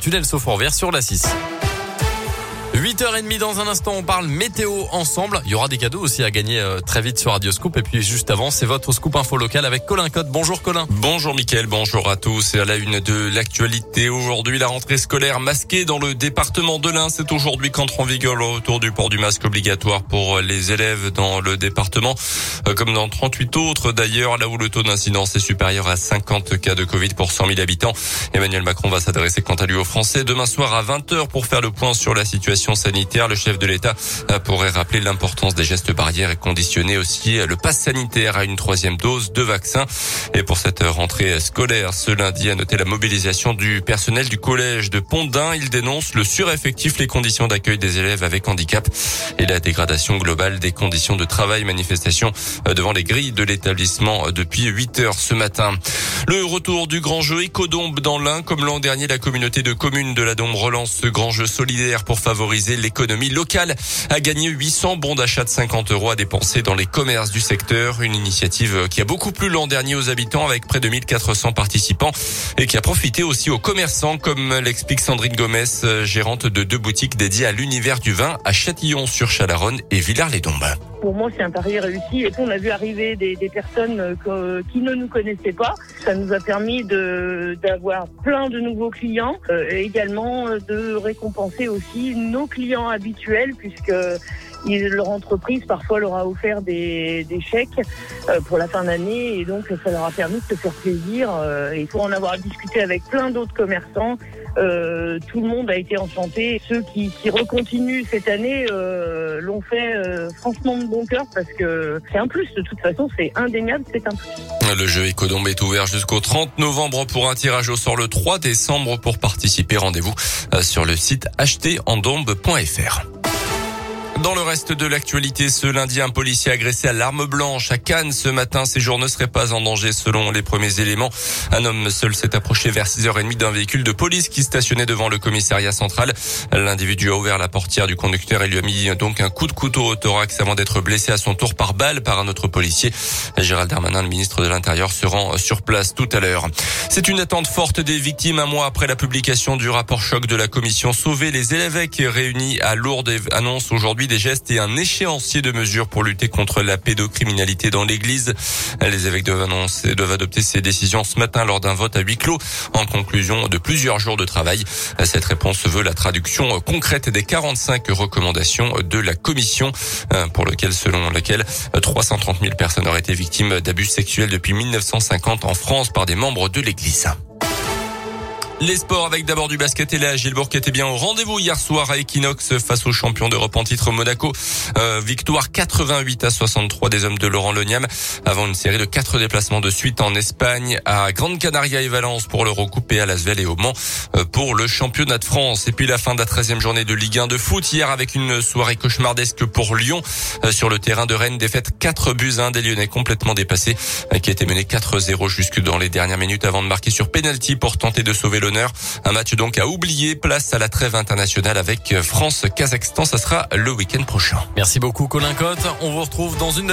Tunnel Sofourvière sur la 6. 8h30 dans un instant, on parle météo ensemble. Il y aura des cadeaux aussi à gagner euh, très vite sur Radio Scoop. Et puis juste avant, c'est votre Scoop Info local avec Colin Cotte. Bonjour Colin. Bonjour Mickaël, bonjour à tous. Et à la une de l'actualité, aujourd'hui, la rentrée scolaire masquée dans le département de l'Ain. C'est aujourd'hui qu'entre en vigueur le retour du port du masque obligatoire pour les élèves dans le département, euh, comme dans 38 autres d'ailleurs, là où le taux d'incidence est supérieur à 50 cas de Covid pour 100 000 habitants. Emmanuel Macron va s'adresser quant à lui aux Français demain soir à 20h pour faire le point sur la situation. Le chef de l'État euh, pourrait rappeler l'importance des gestes barrières et conditionner aussi euh, le pass sanitaire à une troisième dose de vaccin. Et pour cette rentrée scolaire, ce lundi, a noté la mobilisation du personnel du collège de Pondin. Il dénonce le sureffectif, les conditions d'accueil des élèves avec handicap et la dégradation globale des conditions de travail. Manifestation euh, devant les grilles de l'établissement depuis 8 heures ce matin. Le retour du grand jeu Ecodombe dans l'Ain. Comme l'an dernier, la communauté de communes de la Dombe relance ce grand jeu solidaire pour favoriser l'économie locale, a gagné 800 bons d'achat de 50 euros à dépenser dans les commerces du secteur. Une initiative qui a beaucoup plu l'an dernier aux habitants avec près de 1400 participants et qui a profité aussi aux commerçants comme l'explique Sandrine Gomez, gérante de deux boutiques dédiées à l'univers du vin à Châtillon-sur-Chalaronne et Villars-les-Dombes. Pour moi, c'est un pari réussi. Et on a vu arriver des, des personnes euh, qui ne nous connaissaient pas. Ça nous a permis d'avoir plein de nouveaux clients euh, et également euh, de récompenser aussi nos clients habituels puisque leur entreprise parfois leur a offert des, des chèques pour la fin d'année et donc ça leur a permis de se faire plaisir. Et pour en avoir discuté avec plein d'autres commerçants, euh, tout le monde a été enchanté. Ceux qui, qui recontinuent cette année euh, l'ont fait euh, franchement de bon cœur parce que c'est un plus. De toute façon, c'est indéniable, c'est un plus. Le jeu Ecodombe est ouvert jusqu'au 30 novembre pour un tirage au sort le 3 décembre. Pour participer, rendez-vous sur le site acheterendombe.fr. Dans le reste de l'actualité, ce lundi, un policier agressé à l'arme blanche à Cannes ce matin. Ses jours ne seraient pas en danger selon les premiers éléments. Un homme seul s'est approché vers 6h30 d'un véhicule de police qui stationnait devant le commissariat central. L'individu a ouvert la portière du conducteur et lui a mis donc un coup de couteau au thorax avant d'être blessé à son tour par balle par un autre policier. Gérald Darmanin, le ministre de l'Intérieur, se rend sur place tout à l'heure. C'est une attente forte des victimes un mois après la publication du rapport choc de la commission Sauver les élèves réunis à Lourdes annonce aujourd'hui des gestes et un échéancier de mesures pour lutter contre la pédocriminalité dans l'église. Les évêques doivent, annoncer, doivent adopter ces décisions ce matin lors d'un vote à huis clos en conclusion de plusieurs jours de travail. Cette réponse veut la traduction concrète des 45 recommandations de la commission euh, pour lequel, selon lequel 330 000 personnes auraient été victimes d'abus sexuels depuis 1950 en France par des membres de l'église. Les sports avec d'abord du basket et là, Gilbourg qui était bien au rendez-vous hier soir à Equinox face aux champions d'Europe en titre Monaco. Euh, victoire 88 à 63 des hommes de Laurent Leniam avant une série de quatre déplacements de suite en Espagne à Grande Canaria et Valence pour l'Eurocoupe et à Lasvel et au Mans euh, pour le championnat de France. Et puis la fin de la 13e journée de Ligue 1 de foot hier avec une soirée cauchemardesque pour Lyon euh, sur le terrain de Rennes. Défaite 4 buts 1 des Lyonnais complètement dépassés qui a été mené 4-0 jusque dans les dernières minutes avant de marquer sur penalty pour tenter de sauver le un match donc à oublier. Place à la trêve internationale avec France-Kazakhstan. Ça sera le week-end prochain. Merci beaucoup Colin Cotte. On vous retrouve dans une